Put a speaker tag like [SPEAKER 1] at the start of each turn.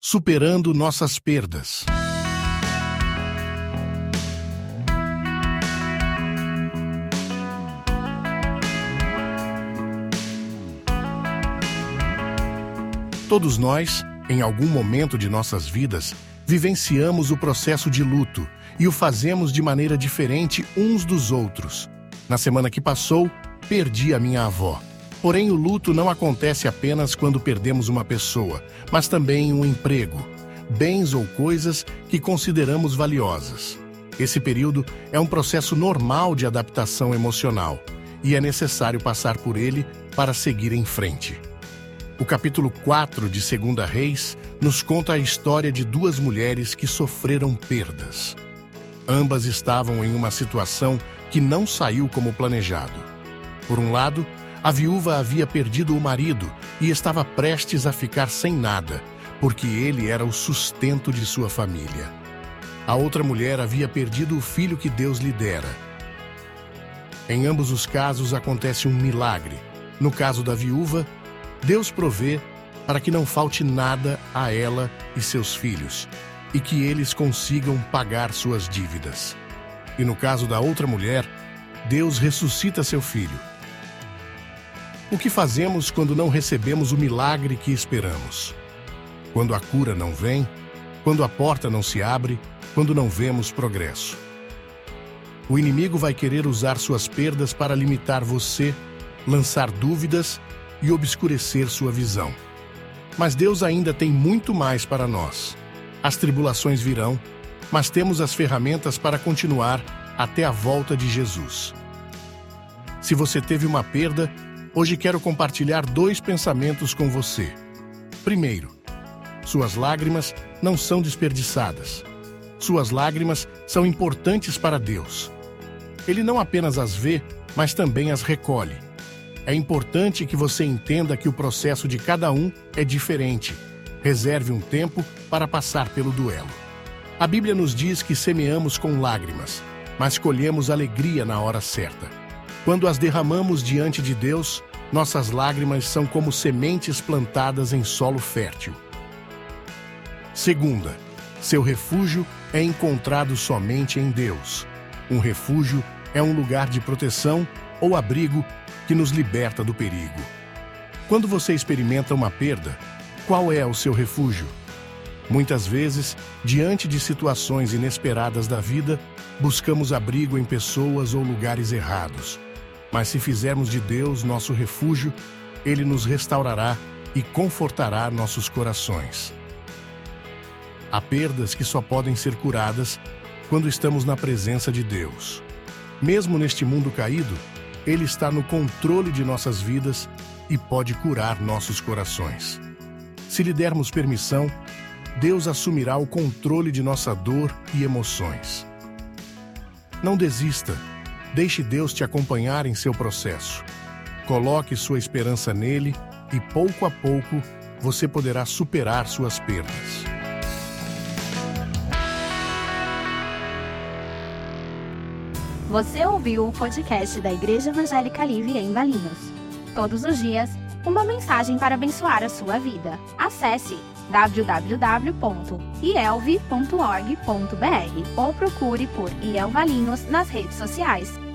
[SPEAKER 1] Superando nossas perdas. Todos nós, em algum momento de nossas vidas, vivenciamos o processo de luto e o fazemos de maneira diferente uns dos outros. Na semana que passou, perdi a minha avó. Porém, o luto não acontece apenas quando perdemos uma pessoa, mas também um emprego, bens ou coisas que consideramos valiosas. Esse período é um processo normal de adaptação emocional e é necessário passar por ele para seguir em frente. O capítulo 4 de Segunda Reis nos conta a história de duas mulheres que sofreram perdas. Ambas estavam em uma situação que não saiu como planejado. Por um lado, a viúva havia perdido o marido e estava prestes a ficar sem nada, porque ele era o sustento de sua família. A outra mulher havia perdido o filho que Deus lhe dera. Em ambos os casos acontece um milagre. No caso da viúva, Deus provê para que não falte nada a ela e seus filhos, e que eles consigam pagar suas dívidas. E no caso da outra mulher, Deus ressuscita seu filho. O que fazemos quando não recebemos o milagre que esperamos? Quando a cura não vem, quando a porta não se abre, quando não vemos progresso. O inimigo vai querer usar suas perdas para limitar você, lançar dúvidas e obscurecer sua visão. Mas Deus ainda tem muito mais para nós. As tribulações virão, mas temos as ferramentas para continuar até a volta de Jesus. Se você teve uma perda, hoje quero compartilhar dois pensamentos com você. Primeiro, suas lágrimas não são desperdiçadas. Suas lágrimas são importantes para Deus. Ele não apenas as vê, mas também as recolhe. É importante que você entenda que o processo de cada um é diferente. Reserve um tempo para passar pelo duelo. A Bíblia nos diz que semeamos com lágrimas, mas colhemos alegria na hora certa. Quando as derramamos diante de Deus, nossas lágrimas são como sementes plantadas em solo fértil. Segunda, seu refúgio é encontrado somente em Deus. Um refúgio é um lugar de proteção ou abrigo que nos liberta do perigo. Quando você experimenta uma perda, qual é o seu refúgio? Muitas vezes, diante de situações inesperadas da vida, buscamos abrigo em pessoas ou lugares errados. Mas se fizermos de Deus nosso refúgio, Ele nos restaurará e confortará nossos corações. Há perdas que só podem ser curadas quando estamos na presença de Deus. Mesmo neste mundo caído, ele está no controle de nossas vidas e pode curar nossos corações. Se lhe dermos permissão, Deus assumirá o controle de nossa dor e emoções. Não desista. Deixe Deus te acompanhar em seu processo. Coloque sua esperança nele e, pouco a pouco, você poderá superar suas perdas.
[SPEAKER 2] Você ouviu o podcast da Igreja Evangélica Livre em Valinhos. Todos os dias, uma mensagem para abençoar a sua vida. Acesse www.ielve.org.br ou procure por IEL Valinhos nas redes sociais.